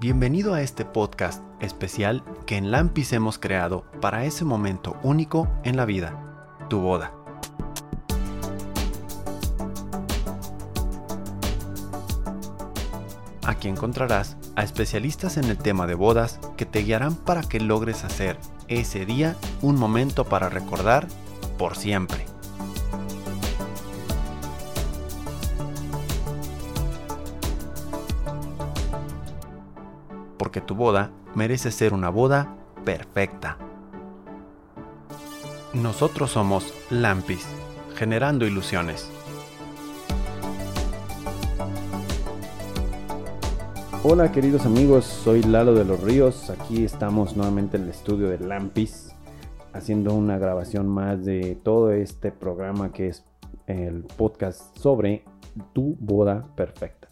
Bienvenido a este podcast especial que en Lampis hemos creado para ese momento único en la vida, tu boda. Aquí encontrarás a especialistas en el tema de bodas que te guiarán para que logres hacer ese día un momento para recordar por siempre. Tu boda merece ser una boda perfecta. Nosotros somos Lampis, generando ilusiones. Hola queridos amigos, soy Lalo de los Ríos. Aquí estamos nuevamente en el estudio de Lampis, haciendo una grabación más de todo este programa que es el podcast sobre tu boda perfecta.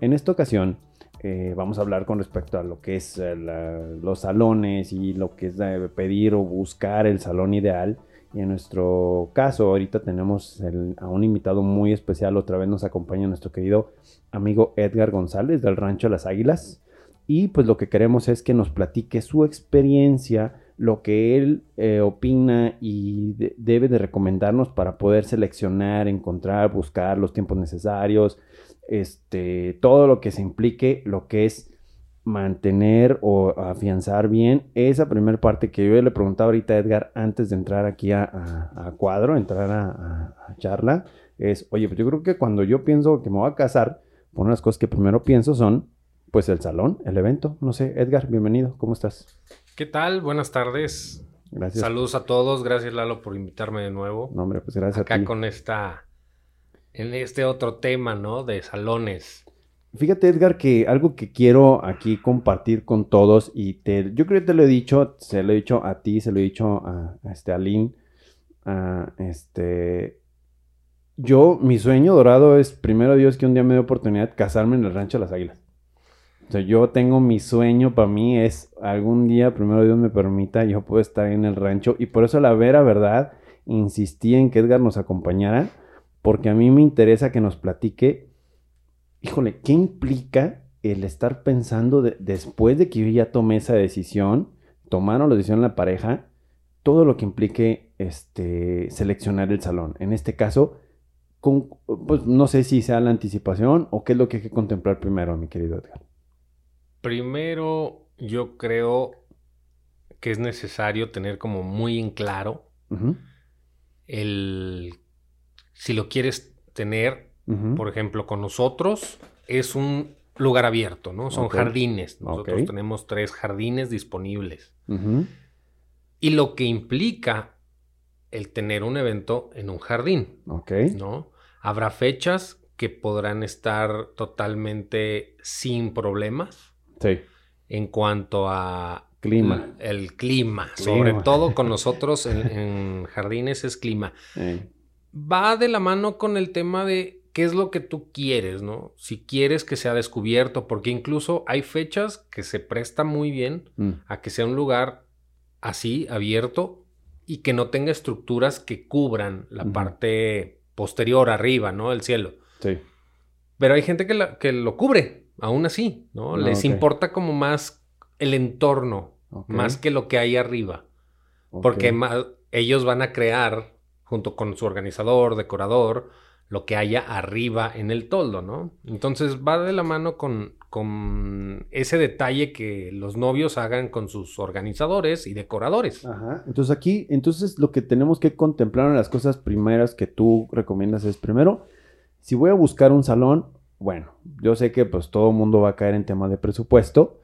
En esta ocasión eh, vamos a hablar con respecto a lo que es eh, los salones y lo que es eh, pedir o buscar el salón ideal. Y en nuestro caso, ahorita tenemos a un invitado muy especial. Otra vez nos acompaña nuestro querido amigo Edgar González del Rancho Las Águilas. Y pues lo que queremos es que nos platique su experiencia, lo que él opina y debe de recomendarnos para poder seleccionar, encontrar, buscar los tiempos necesarios, este, todo lo que se implique, lo que es mantener o afianzar bien esa primera parte que yo le preguntaba ahorita a Edgar antes de entrar aquí a, cuadro, entrar a, charla, es, oye, pues yo creo que cuando yo pienso que me voy a casar, una de las cosas que primero pienso son, pues el salón, el evento. No sé, Edgar, bienvenido, ¿cómo estás? ¿Qué tal? Buenas tardes. Gracias. Saludos a todos, gracias Lalo por invitarme de nuevo. No, hombre, pues gracias Acá a ti. con esta en este otro tema, ¿no? De salones. Fíjate, Edgar, que algo que quiero aquí compartir con todos, y te, yo creo que te lo he dicho, se lo he dicho a ti, se lo he dicho a, este, a a este... Yo, mi sueño dorado es, primero Dios, que un día me dé oportunidad de casarme en el Rancho de las Águilas. O sea, yo tengo mi sueño para mí es algún día, primero Dios me permita, yo puedo estar en el rancho. Y por eso la vera verdad, insistí en que Edgar nos acompañara porque a mí me interesa que nos platique, híjole, ¿qué implica el estar pensando después de que yo ya tomé esa decisión, tomaron la decisión la pareja, todo lo que implique este, seleccionar el salón? En este caso, con, pues, no sé si sea la anticipación o qué es lo que hay que contemplar primero, mi querido Edgar. Primero, yo creo que es necesario tener como muy en claro el si lo quieres tener, por ejemplo, con nosotros, es un lugar abierto, ¿no? Son jardines. Nosotros tenemos tres jardines disponibles. Y lo que implica el tener un evento en un jardín. ¿No? Habrá fechas que podrán estar totalmente sin problemas. Sí. En cuanto a clima. El clima, sobre todo con nosotros en, jardines es clima va de la mano con el tema de qué es lo que tú quieres, ¿no? Si quieres que sea descubierto, porque incluso hay fechas que se presta muy bien mm. a que sea un lugar así, abierto, y que no tenga estructuras que cubran la parte posterior, arriba, ¿no? El cielo. Sí. Pero hay gente que, que lo cubre, aún así, ¿no? Ah, Les importa como más el entorno, más que lo que hay arriba. Porque ellos van a crear junto con su organizador, decorador, lo que haya arriba en el toldo, ¿no? Entonces va de la mano con, con ese detalle que los novios hagan con sus organizadores y decoradores. Ajá. Entonces aquí, entonces lo que tenemos que contemplar en las cosas primeras que tú recomiendas es primero, si voy a buscar un salón, bueno, yo sé que pues todo el mundo va a caer en tema de presupuesto,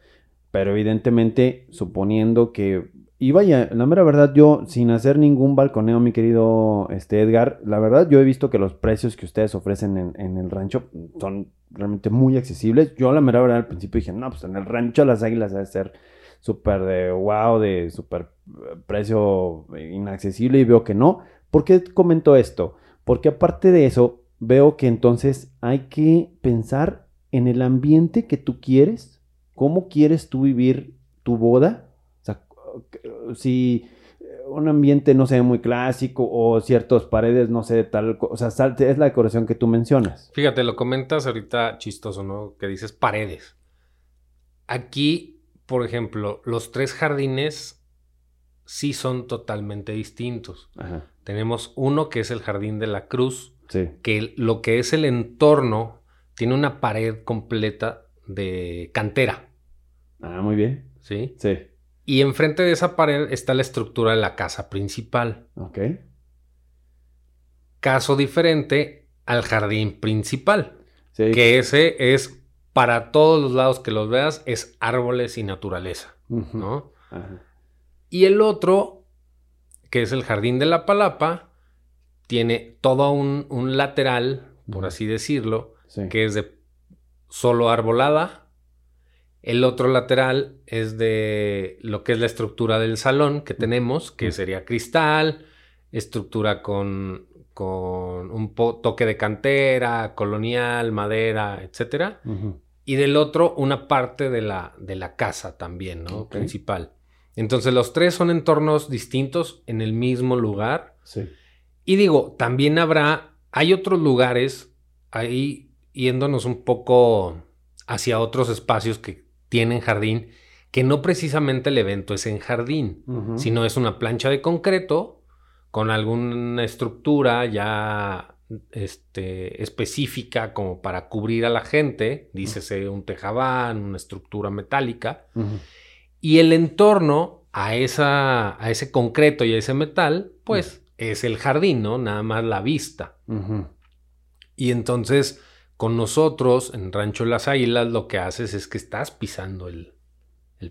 pero evidentemente suponiendo que y vaya, la mera verdad, yo sin hacer ningún balconeo, mi querido este, Edgar, la verdad yo he visto que los precios que ustedes ofrecen en, el rancho son realmente muy accesibles. Yo la mera verdad al principio dije, no, pues en el rancho las águilas debe ser súper de wow, de súper eh, precio inaccesible y veo que no. ¿Por qué comento esto? Porque aparte de eso, veo que entonces hay que pensar en el ambiente que tú quieres, cómo quieres tú vivir tu boda si un ambiente, no sé, muy clásico o ciertas paredes, no sé, tal, o sea, es la decoración que tú mencionas. Fíjate, lo comentas ahorita chistoso, ¿no? Que dices paredes. aquí, por ejemplo, los tres jardines sí son totalmente distintos. Tenemos uno que es el Jardín de la Cruz, que lo que es el entorno tiene una pared completa de cantera. Ah, muy bien. ¿Sí? Sí. Y enfrente de esa pared está la estructura de la casa principal. Ok. Caso diferente al jardín principal. Sí. Que ese es para todos los lados que los veas, es árboles y naturaleza. ¿No? Y el otro, que es el jardín de la palapa, tiene todo un, lateral, por así decirlo, que es de solo arbolada. El otro lateral es de lo que es la estructura del salón que tenemos, que sería cristal, estructura con, con un toque de cantera, colonial, madera, etc. Y del otro, una parte de la, de la casa también, ¿no? Principal. Entonces, los tres son entornos distintos en el mismo lugar. Sí. Y digo, también habrá, hay otros lugares ahí yéndonos un poco hacia otros espacios que tienen jardín, que no precisamente el evento es en jardín, sino es una plancha de concreto con alguna estructura ya este, específica como para cubrir a la gente, dícese un tejabán, una estructura metálica, y el entorno a, esa, a ese concreto y a ese metal, pues es el jardín, ¿no? Nada más la vista. Y entonces con nosotros, en Rancho Las Águilas, lo que haces es que estás pisando el,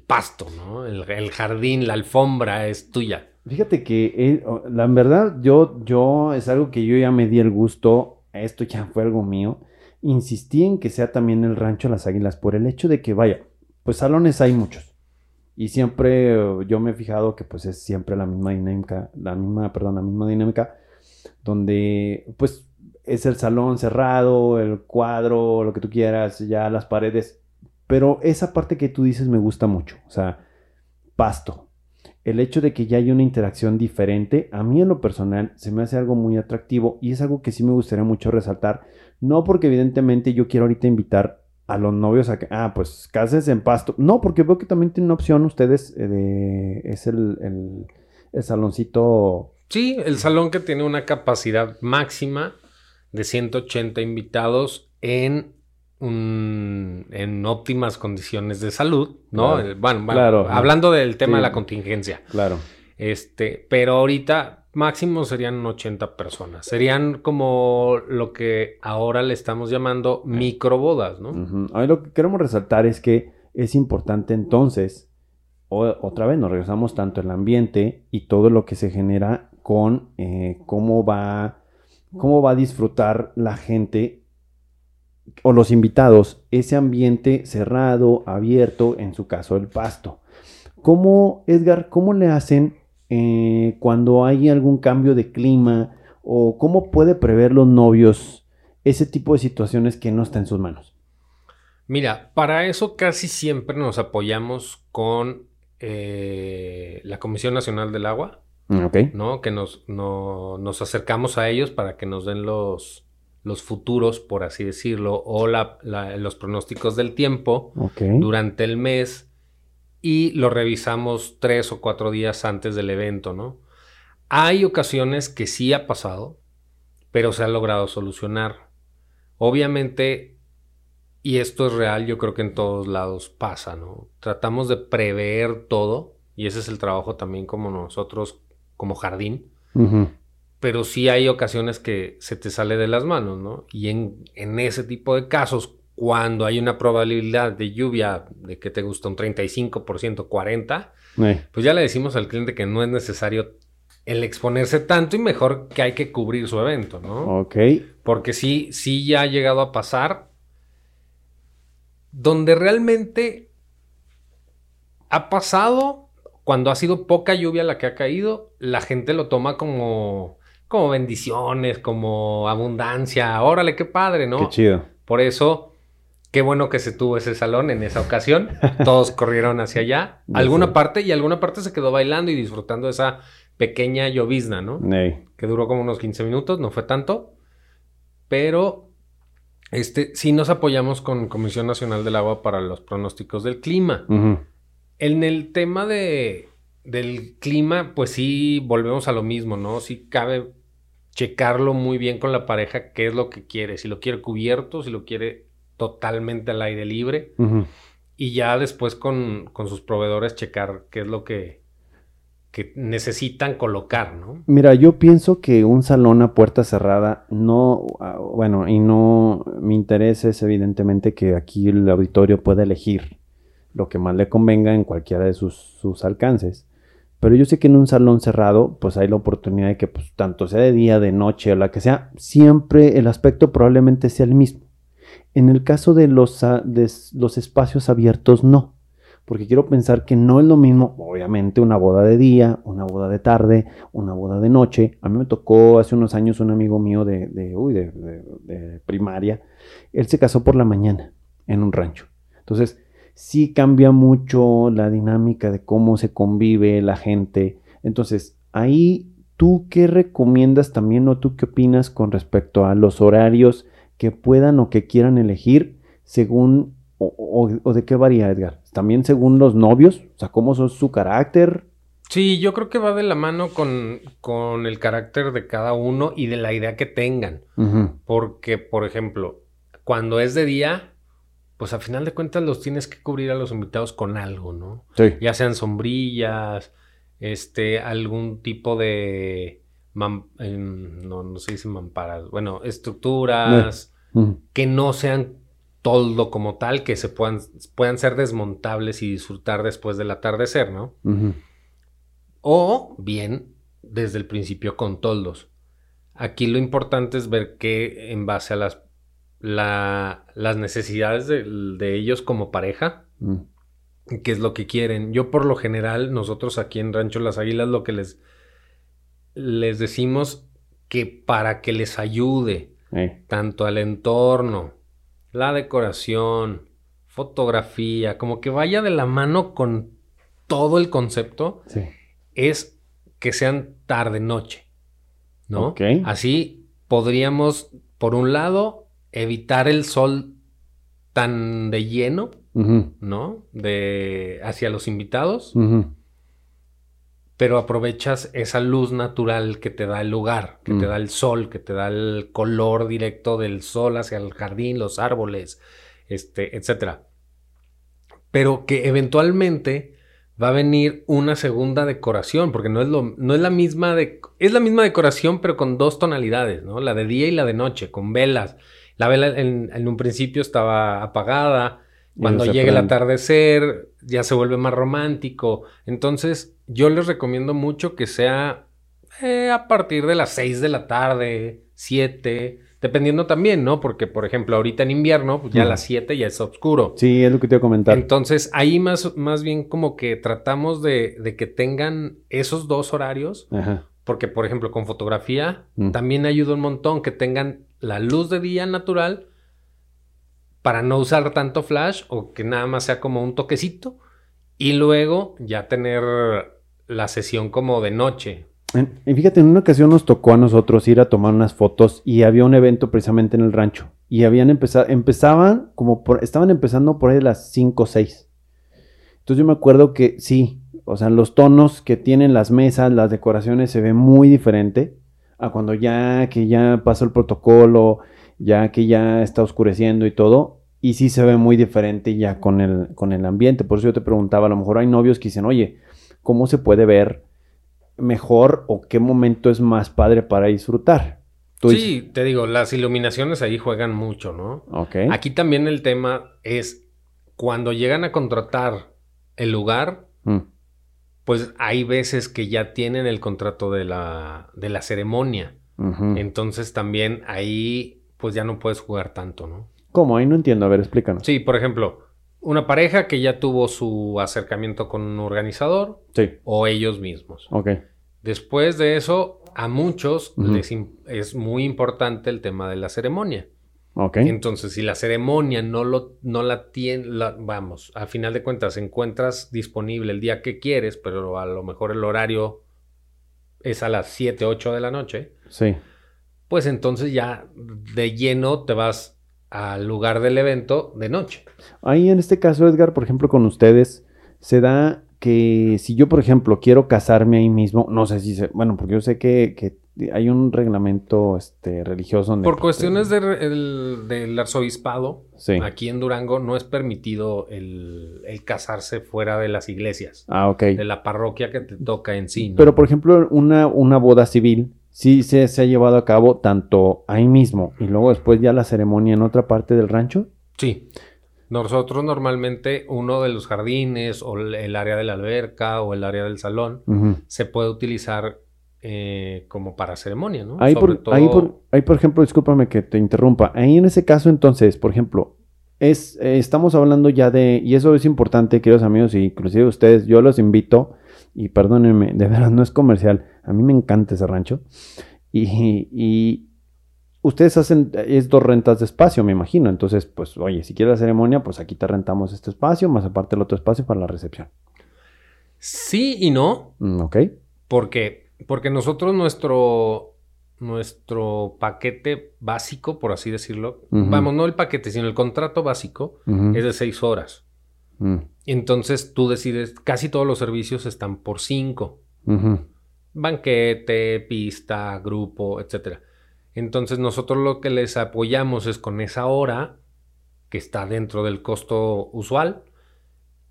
pasto, ¿no? El, jardín, la alfombra es tuya. Fíjate que eh, la verdad, yo, yo es algo que yo ya me di el gusto, esto ya fue algo mío. Insistí en que sea también el Rancho Las Águilas por el hecho de que, vaya, pues salones hay muchos. Y siempre yo me he fijado que pues es siempre la misma dinámica, la misma, perdón, la misma dinámica, donde pues es el salón cerrado, el cuadro, lo que tú quieras, ya las paredes. Pero esa parte que tú dices me gusta mucho. O sea, pasto. El hecho de que ya haya una interacción diferente, a mí en lo personal se me hace algo muy atractivo y es algo que sí me gustaría mucho resaltar. No porque evidentemente yo quiero ahorita invitar a los novios a que, ah, pues cases en pasto. No, porque veo que también tiene una opción ustedes eh, de, es el, el, el saloncito. Sí, el salón que tiene una capacidad máxima de 180 invitados en, en óptimas condiciones de salud, ¿no? Bueno, claro, hablando del tema de la contingencia. Claro. Este, pero ahorita máximo serían 80 personas. Serían como lo que ahora le estamos llamando microbodas, ¿no? Ahí lo que queremos resaltar es que es importante entonces, otra vez nos regresamos tanto el ambiente y todo lo que se genera con eh, cómo va cómo va a disfrutar la gente o los invitados ese ambiente cerrado, abierto, en su caso el pasto. ¿Cómo, Edgar, cómo le hacen eh, cuando hay algún cambio de clima o cómo puede prever los novios ese tipo de situaciones que no está en sus manos? Mira, para eso casi siempre nos apoyamos con eh, la Comisión Nacional del Agua Mm, ¿No? Que nos, nos acercamos a ellos para que nos den los, los futuros, por así decirlo, o los pronósticos del tiempo durante el mes y lo revisamos tres o cuatro días antes del evento, ¿no? Hay ocasiones que sí ha pasado, pero se ha logrado solucionar. Obviamente, y esto es real, yo creo que en todos lados pasa, ¿no? Tratamos de prever todo, y ese es el trabajo también como nosotros como jardín. Pero sí hay ocasiones que se te sale de las manos, ¿no? Y en, ese tipo de casos, cuando hay una probabilidad de lluvia de que te gusta un 35%, 40%, pues ya le decimos al cliente que no es necesario el exponerse tanto y mejor que hay que cubrir su evento, ¿no? Ok. Porque sí, sí ya ha llegado a pasar donde realmente ha pasado cuando ha sido poca lluvia la que ha caído, la gente lo toma como, como bendiciones, como abundancia. Órale, qué padre, ¿no? Qué chido. Por eso, qué bueno que se tuvo ese salón en esa ocasión. Todos corrieron hacia allá. alguna parte y alguna parte se quedó bailando y disfrutando de esa pequeña llovizna, ¿no? Que duró como unos 15 minutos, no fue tanto. Pero este, sí nos apoyamos con Comisión Nacional del Agua para los pronósticos del clima. En el tema de, del clima, pues sí volvemos a lo mismo, ¿no? Sí cabe checarlo muy bien con la pareja qué es lo que quiere, si lo quiere cubierto, si lo quiere totalmente al aire libre. Y ya después con, con, sus proveedores checar qué es lo que, que necesitan colocar, ¿no? Mira, yo pienso que un salón a puerta cerrada no, ah, bueno, y no, mi interés es evidentemente que aquí el auditorio pueda elegir lo que más le convenga en cualquiera de sus, sus alcances. Pero yo sé que en un salón cerrado, pues hay la oportunidad de que, pues, tanto sea de día, de noche o la que sea, siempre el aspecto probablemente sea el mismo. En el caso de los, ah, de los espacios abiertos, no. Porque quiero pensar que no es lo mismo, obviamente, una boda de día, una boda de tarde, una boda de noche. A mí me tocó hace unos años un amigo mío de, de, de primaria. Él se casó por la mañana en un rancho. Entonces, sí cambia mucho la dinámica de cómo se convive la gente. Entonces, ahí, ¿tú qué recomiendas también o tú qué opinas con respecto a los horarios que puedan o que quieran elegir según o, de qué varía, Edgar? ¿También según los novios? O sea, ¿cómo es su carácter? Sí, yo creo que va de la mano con, con, el carácter de cada uno y de la idea que tengan. Porque, por ejemplo, cuando es de día, pues a final de cuentas los tienes que cubrir a los invitados con algo, ¿no? Sí. Ya sean sombrillas, este, algún tipo de, no, no se dice mamparas, bueno, estructuras que no sean toldo como tal, que se puedan, puedan ser desmontables y disfrutar después del atardecer, ¿no? O bien, desde el principio con toldos. Aquí lo importante es ver que en base a las la, las necesidades de, ellos como pareja, mm. qué es lo que quieren. Yo por lo general, nosotros aquí en Rancho Las Águilas lo que les, les decimos que para que les ayude tanto al entorno, la decoración, fotografía, como que vaya de la mano con todo el concepto, es que sean tarde-noche, ¿no? Así podríamos, por un lado, evitar el sol tan de lleno, ¿no? De hacia los invitados. Pero aprovechas esa luz natural que te da el lugar, que te mm. da el sol, que te da el color directo del sol hacia el jardín, los árboles, este, etcétera. Pero que eventualmente va a venir una segunda decoración, porque no es lo, no es la misma de, es la misma decoración, pero con dos tonalidades, ¿no? La de día y la de noche, con velas la vela en, un principio estaba apagada. Cuando llega el atardecer, ya se vuelve más romántico. Entonces, yo les recomiendo mucho que sea eh, a partir de las 6 de la tarde, 7, dependiendo también, ¿no? Porque, por ejemplo, ahorita en invierno, pues ya a las 7 ya es oscuro. Sí, es lo que te iba a comentar. Entonces, ahí más, más bien como que tratamos de, de que tengan esos dos horarios. Ajá. Porque, por ejemplo, con fotografía mm. también ayuda un montón que tengan la luz de día natural para no usar tanto flash o que nada más sea como un toquecito y luego ya tener la sesión como de noche. Y fíjate, en una ocasión nos tocó a nosotros ir a tomar unas fotos y había un evento precisamente en el rancho y habían empezaban como estaban empezando por ahí las 5 o 6. Entonces yo me acuerdo que sí, o sea, los tonos que tienen las mesas, las decoraciones se ven muy diferente a cuando ya que ya pasó el protocolo, ya que ya está oscureciendo y todo, y sí se ve muy diferente ya con el, con el ambiente. Por eso yo te preguntaba, a lo mejor hay novios que dicen, oye, ¿cómo se puede ver mejor o qué momento es más padre para disfrutar? sí, te digo, las iluminaciones ahí juegan mucho, ¿no? Ok. Aquí también el tema es cuando llegan a contratar el lugar, mm pues hay veces que ya tienen el contrato de la, de la ceremonia. Entonces también ahí pues ya no puedes jugar tanto, ¿no? ¿Cómo? Ahí no entiendo. A ver, explícanos. Sí, por ejemplo, una pareja que ya tuvo su acercamiento con un organizador. Sí. O ellos mismos. Ok. Después de eso, a muchos les es muy importante el tema de la ceremonia. Entonces, si la ceremonia no, lo, no la tiene, vamos, a final de cuentas encuentras disponible el día que quieres, pero a lo mejor el horario es a las 7, 8 de la noche. Sí. Pues entonces ya de lleno te vas al lugar del evento de noche. Ahí en este caso, Edgar, por ejemplo, con ustedes, se da que si yo, por ejemplo, quiero casarme ahí mismo, no sé si se, bueno, porque yo sé que, que hay un reglamento este, religioso. Por cuestiones del arzobispado, aquí en Durango no es permitido el, casarse fuera de las iglesias. Ah, ok. De la parroquia que te toca en sí. Pero, por ejemplo, una, una boda civil sí se, se, ha llevado a cabo tanto ahí mismo y luego después ya la ceremonia en otra parte del rancho. Sí. Nosotros normalmente uno de los jardines o el área de la alberca o el área del salón se puede utilizar eh, como para ceremonia, ¿no? Ahí por, ahí, por, ejemplo, discúlpame que te interrumpa. Ahí en ese caso, entonces, por ejemplo, es, eh, estamos hablando ya de, y eso es importante, queridos amigos, y inclusive ustedes, yo los invito, y perdónenme, de verdad no es comercial, a mí me encanta ese rancho, y, y ustedes hacen, es dos rentas de espacio, me imagino, entonces, pues, oye, si quieres la ceremonia, pues aquí te rentamos este espacio, más aparte el otro espacio para la recepción. Sí y no. Mm, ok. Porque porque nosotros nuestro, nuestro paquete básico, por así decirlo, vamos, no el paquete, sino el contrato básico, es de seis horas. Mm. Entonces tú decides, casi todos los servicios están por cinco. Banquete, pista, grupo, etc. Entonces nosotros lo que les apoyamos es con esa hora que está dentro del costo usual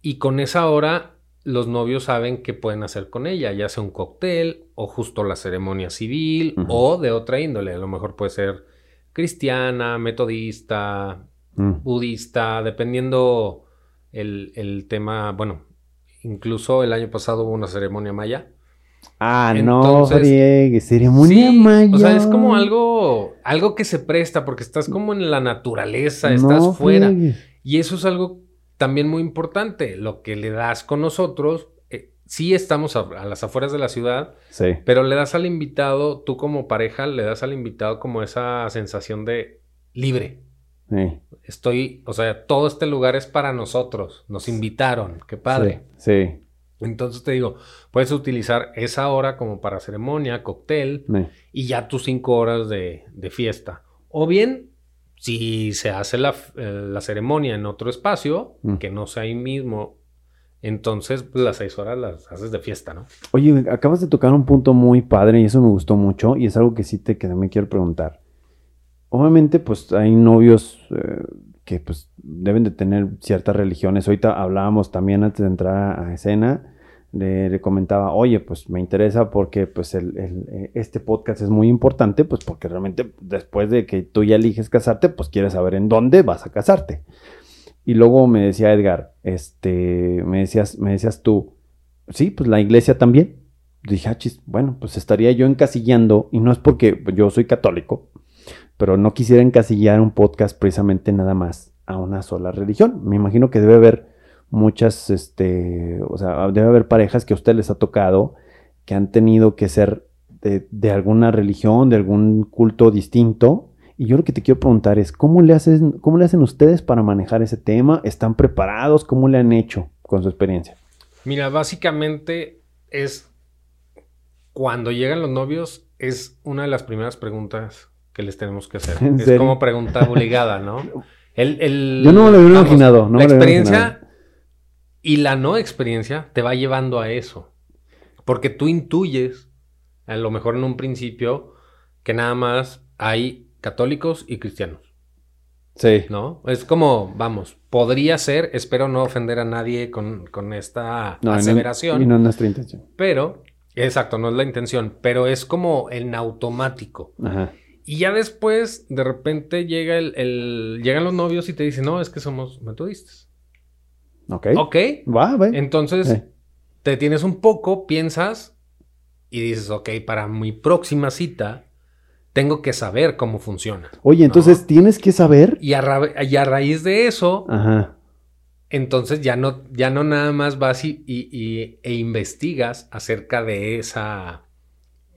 y con esa hora los novios saben qué pueden hacer con ella, ya sea un cóctel o justo la ceremonia civil o de otra índole. A lo mejor puede ser cristiana, metodista, mm. budista, dependiendo el, tema. Bueno, incluso el año pasado hubo una ceremonia maya. Ah, no, ceremonia maya. O sea, es como algo, algo que se presta porque estás como en la naturaleza, estás fuera. Y eso es algo también muy importante, lo que le das con nosotros, eh, sí estamos a, las afueras de la ciudad, sí. pero le das al invitado, tú como pareja, le das al invitado como esa sensación de libre. Sí. Estoy, o sea, todo este lugar es para nosotros, nos invitaron, qué padre. Sí. Entonces te digo, puedes utilizar esa hora como para ceremonia, cóctel y ya tus cinco horas de, de fiesta. O bien si se hace la, eh, ceremonia en otro espacio, mm. que no sea ahí mismo, entonces pues, las seis horas las haces de fiesta, ¿no? Oye, acabas de tocar un punto muy padre y eso me gustó mucho y es algo que sí te que me quiero preguntar. Obviamente, pues hay novios eh, que pues deben de tener ciertas religiones. Ahorita hablábamos también antes de entrar a escena le, comentaba, oye, pues me interesa porque pues el, eh, este podcast es muy importante, pues porque realmente después de que tú ya eliges casarte, pues quieres saber en dónde vas a casarte. Y luego me decía Edgar, este, me decías, me decías tú, sí, pues la iglesia también. Dije, ah, bueno, pues estaría yo encasillando, y no es porque yo soy católico, pero no quisiera encasillar un podcast precisamente nada más a una sola religión. Me imagino que debe haber muchas, este, o sea, debe haber parejas que a usted les ha tocado que han tenido que ser de, alguna religión, de algún culto distinto. Y yo lo que te quiero preguntar es, ¿cómo le, hacen, ¿cómo le hacen ustedes para manejar ese tema? ¿Están preparados? ¿Cómo le han hecho con su experiencia? Mira, básicamente es cuando llegan los novios, es una de las primeras preguntas que les tenemos que hacer. Es como pregunta obligada, ¿no? El, Yo no me lo había imaginado. No la experiencia y la no experiencia te va llevando a eso. Porque tú intuyes, a lo mejor en un principio, que nada más hay católicos y cristianos. Sí. ¿No? Es como, vamos, podría ser, espero no ofender a nadie con, esta aseveración. Y no es nuestra intención. Pero, exacto, no es la intención, pero es como en automático. Ajá. Y ya después, de repente, llega el, llegan los novios y te dicen, no, es que somos metodistas. Ok. Ok. Va, va. Entonces, te tienes un poco, piensas y dices, ok, para mi próxima cita tengo que saber cómo funciona. Oye, entonces tienes que saber. Y a, raíz de eso, Ajá. entonces ya no, ya no nada más vas y, e investigas acerca de esa,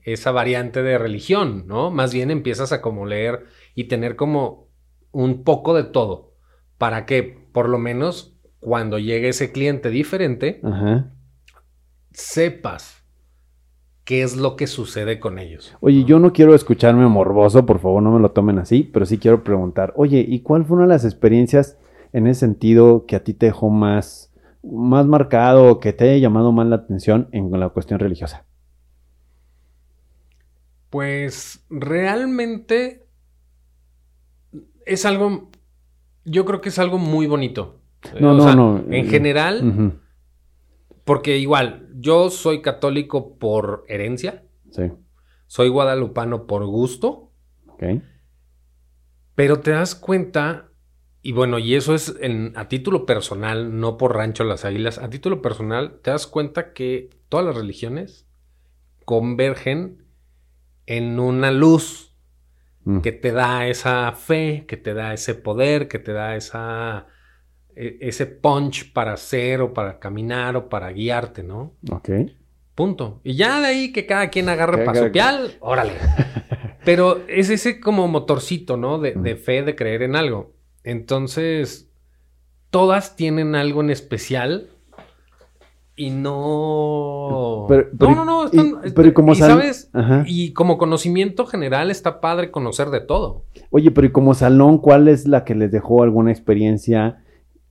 esa variante de religión, ¿no? Más bien empiezas a como leer y tener como un poco de todo. Para que por lo menos cuando llegue ese cliente diferente, sepas qué es lo que sucede con ellos. Oye, yo no quiero escucharme morboso, por favor, no me lo tomen así, pero sí quiero preguntar, oye, ¿y cuál fue una de las experiencias en ese sentido que a ti te dejó más, más marcado, que te haya llamado más la atención en la cuestión religiosa? Pues realmente es algo, yo creo que es algo muy bonito. No, no, no. En general, porque igual, yo soy católico por herencia. Sí. Soy guadalupano por gusto. Ok. Pero te das cuenta, y bueno, y eso es a título personal, no por Rancho Las Águilas, a título personal, te das cuenta que todas las religiones convergen en una luz mm. que te da esa fe, que te da ese poder, que te da esa ese punch para hacer o para caminar o para guiarte, ¿no? Ok. Punto. Y ya de ahí que cada quien agarre para su pial, órale. Pero es ese como motorcito, ¿no? De, de, fe, de creer en algo. Entonces, todas tienen algo en especial y no... no, no, no. pero como ¿sabes? Y como conocimiento general está padre conocer de todo. Oye, pero ¿y como salón cuál es la que les dejó alguna experiencia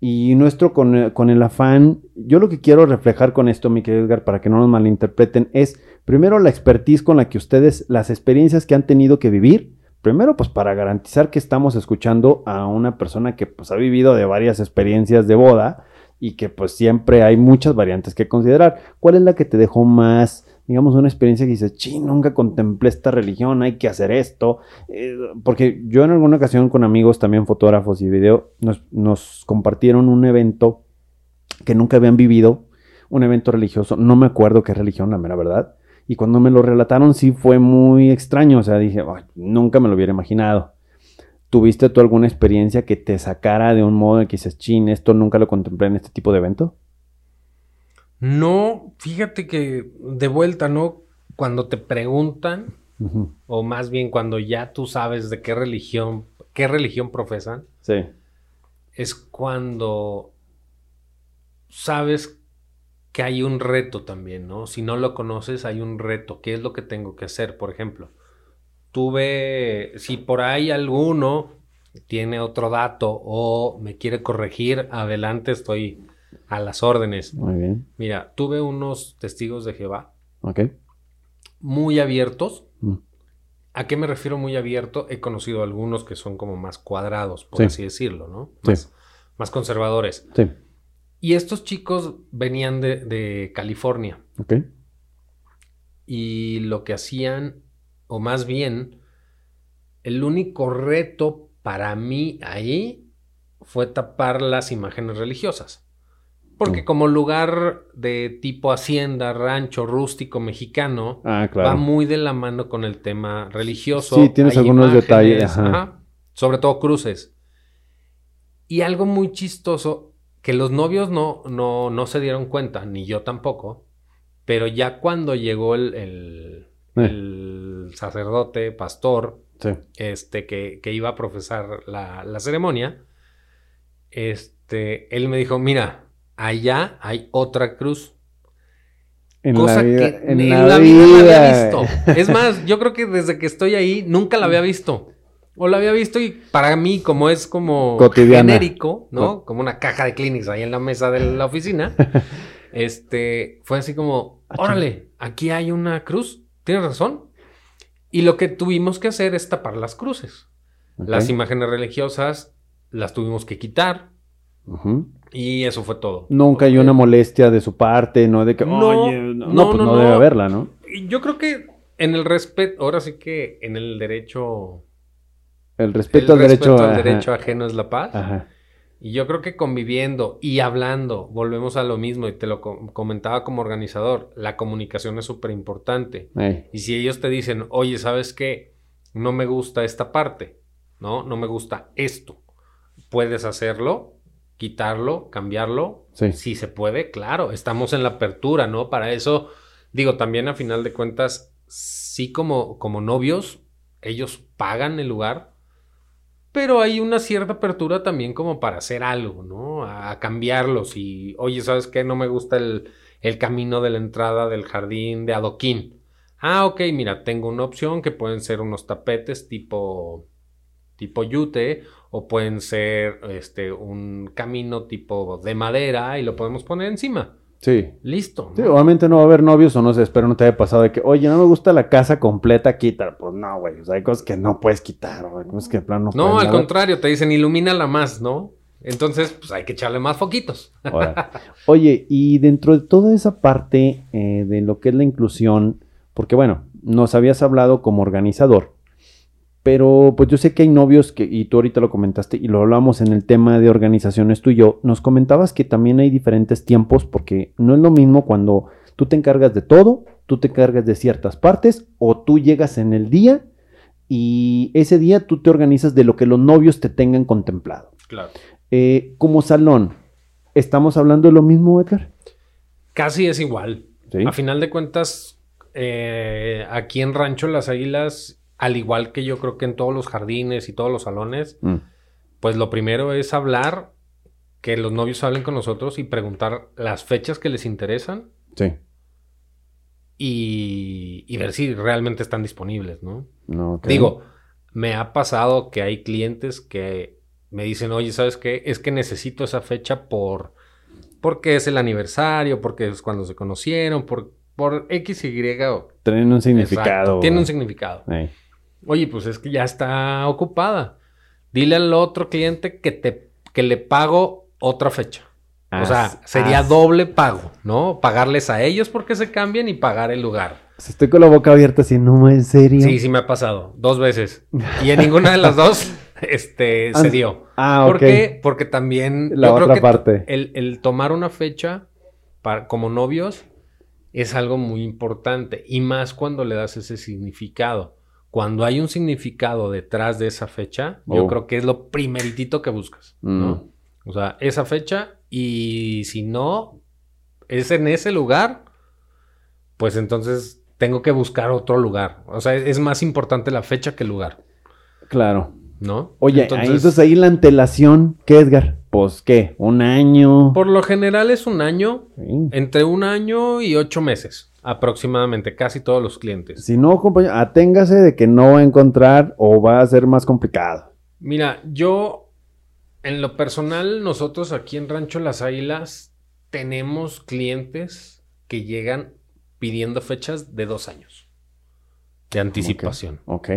y nuestro con, el afán, yo lo que quiero reflejar con esto, mi querido Edgar, para que no nos malinterpreten, es primero la expertise con la que ustedes, las experiencias que han tenido que vivir, primero pues para garantizar que estamos escuchando a una persona que pues ha vivido de varias experiencias de boda y que pues siempre hay muchas variantes que considerar. ¿Cuál es la que te dejó más digamos, una experiencia que dices, sí, nunca contemplé esta religión, hay que hacer esto. Eh, porque yo en alguna ocasión con amigos, también fotógrafos y video, nos, compartieron un evento que nunca habían vivido, un evento religioso, no me acuerdo qué religión, la mera verdad. Y cuando me lo relataron sí fue muy extraño, o sea, dije, nunca me lo hubiera imaginado. ¿Tuviste tú alguna experiencia que te sacara de un modo en que dices, chin, esto nunca lo contemplé en este tipo de evento? No, fíjate que de vuelta, ¿no? Cuando te preguntan, o más bien cuando ya tú sabes de qué religión, qué religión profesan, sí. es cuando sabes que hay un reto también, ¿no? Si no lo conoces, hay un reto. ¿Qué es lo que tengo que hacer? Por ejemplo, tuve, si por ahí alguno tiene otro dato o me quiere corregir, adelante estoy a las órdenes. Muy bien. Mira, tuve unos testigos de Jehová. Ok. Muy abiertos. Mm. ¿A qué me refiero muy abierto? He conocido algunos que son como más cuadrados, por así decirlo, ¿no? Más, más conservadores. Sí. Y estos chicos venían de, de California. Ok. Y lo que hacían, o más bien, el único reto para mí ahí fue tapar las imágenes religiosas. Porque como lugar de tipo hacienda, rancho, rústico, mexicano, ah, va muy de la mano con el tema religioso. Sí, tienes algunos detalles. sobre todo cruces. Y algo muy chistoso, que los novios no, no, no se dieron cuenta, ni yo tampoco, pero ya cuando llegó el, el, eh. sacerdote, pastor, este, que, que, iba a profesar la, la ceremonia, este, él me dijo, mira, allá hay otra cruz. En cosa la vida, que en, la, vida. la había visto. Es más, yo creo que desde que estoy ahí nunca la había visto. O la había visto y para mí, como es como genérico, ¿no? Como una caja de Kleenex ahí en la mesa de la oficina. este, fue así como, ah, órale, aquí hay una cruz. Tienes razón. Y lo que tuvimos que hacer es tapar las cruces. Las imágenes religiosas las tuvimos que quitar. Y eso fue todo. Nunca hay una molestia de su parte, ¿no? De que, no, oye, no, no, pues no, debe haberla, ¿no? Yo creo que en el respeto, ahora sí que en el derecho. El respeto al derecho. al derecho ajeno es la paz. Ajá. Y yo creo que conviviendo y hablando, volvemos a lo mismo, y te lo comentaba como organizador, la comunicación es súper importante. Y si ellos te dicen, oye, ¿sabes qué? No me gusta esta parte, ¿no? No me gusta esto. Puedes hacerlo, quitarlo, cambiarlo, sí. si se puede, claro, estamos en la apertura, ¿no? Para eso, digo, también a final de cuentas, sí como, como novios, ellos pagan el lugar, pero hay una cierta apertura también como para hacer algo, ¿no? A, cambiarlos y, oye, ¿sabes qué? No me gusta el, el, camino de la entrada del jardín de adoquín. Ah, ok, mira, tengo una opción que pueden ser unos tapetes tipo tipo yute o pueden ser este un camino tipo de madera y lo podemos poner encima. Sí. Listo. Sí, obviamente no va a haber novios o no sé, espero no te haya pasado de que, oye, no me gusta la casa completa, quita. Pues no, güey. O sea, hay cosas que no puedes quitar, güey. Cosas que plano no No, al contrario, te dicen ilumínala más, ¿no? Entonces, pues hay que echarle más foquitos. Oye, y dentro de toda esa parte eh, de lo que es la inclusión, porque bueno, nos habías hablado como organizador, pero pues yo sé que hay novios que, y tú ahorita lo comentaste y lo hablamos en el tema de organizaciones tú y yo, nos comentabas que también hay diferentes tiempos porque no es lo mismo cuando tú te encargas de todo, tú te encargas de ciertas partes o tú llegas en el día y ese día tú te organizas de lo que los novios te tengan contemplado. Claro. Eh, como salón, ¿estamos hablando de lo mismo, Edgar? Casi es igual. A final de cuentas, eh, aquí en Rancho Las Águilas al igual que yo creo que en todos los jardines y todos los salones, mm. pues lo primero es hablar, que los novios hablen con nosotros y preguntar las fechas que les interesan. Sí. Y, ver si realmente están disponibles, ¿no? Digo, me ha pasado que hay clientes que me dicen, oye, ¿sabes qué? Es que necesito esa fecha por... Porque es el aniversario, porque es cuando se conocieron, por, por X, Y. Tienen un significado. Tiene un significado. Oye, pues es que ya está ocupada. Dile al otro cliente que te que le pago otra fecha. o sea, sería doble pago, ¿no? Pagarles a ellos porque se cambian y pagar el lugar. estoy con la boca abierta así, no, en serio. Sí, sí me ha pasado. Dos veces. Y en ninguna de las dos, este, se dio. Ah, ¿Por qué? Porque también... La otra parte. El, el, tomar una fecha para, como novios es algo muy importante. Y más cuando le das ese significado cuando hay un significado detrás de esa fecha, yo oh. creo que es lo primeritito que buscas, ¿no? Mm. O sea, esa fecha y si no es en ese lugar, pues entonces tengo que buscar otro lugar. O sea, es más importante la fecha que el lugar. Claro. ¿No? Oye, entonces, ahí la antelación, ¿qué Edgar? Pues qué, un año. Por lo general es un año, entre un año y ocho meses. Aproximadamente, casi todos los clientes. Si no, compañero, aténgase de que no va a encontrar o va a ser más complicado. Mira, yo, en lo personal, nosotros aquí en Rancho Las Águilas tenemos clientes que llegan pidiendo fechas de dos años de anticipación. Ok.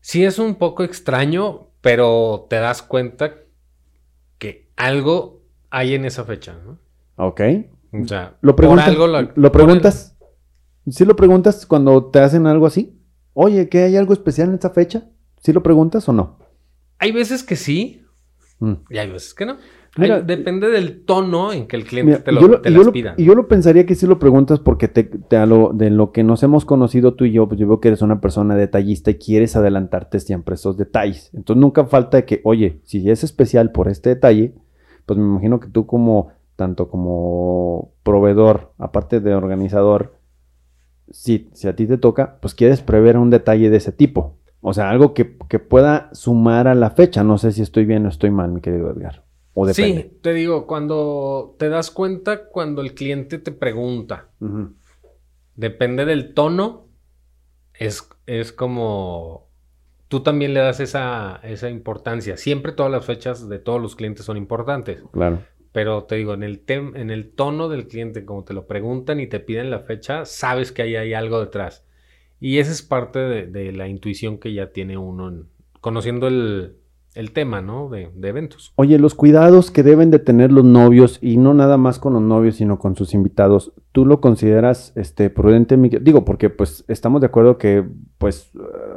Sí es un poco extraño, pero te das cuenta que algo hay en esa fecha, ¿no? Ok. O sea, ¿Lo, ¿lo preguntas? ¿Sí lo preguntas cuando te hacen algo así? Oye, ¿qué hay algo especial en esta fecha? ¿Sí lo preguntas o no? Hay veces que sí mm. y hay veces que no. depende del tono en que el cliente te lo, las pida. y yo lo pensaría que sí lo preguntas porque te, lo, de lo que nos hemos conocido tú y yo, pues yo veo que eres una persona detallista y quieres adelantarte siempre esos detalles. Entonces nunca falta que, oye, si es especial por este detalle, pues me imagino que tú como tanto como proveedor, aparte de organizador, si, si a ti te toca, pues quieres prever un detalle de ese tipo. O sea, algo que, pueda sumar a la fecha. No sé si estoy bien o estoy mal, mi querido Edgar. O depende. Sí, te digo, cuando te das cuenta, cuando el cliente te pregunta, depende del tono, es, es como tú también le das esa, esa importancia. Siempre todas las fechas de todos los clientes son importantes. Claro. Pero te digo, en el, en el tono del cliente, como te lo preguntan y te piden la fecha, sabes que ahí hay algo detrás. Y esa es parte de, la intuición que ya tiene uno conociendo el, tema, ¿no? De, eventos. Oye, los cuidados que deben de tener los novios, y no nada más con los novios, sino con sus invitados, ¿tú lo consideras este, prudente, Digo, porque pues estamos de acuerdo que pues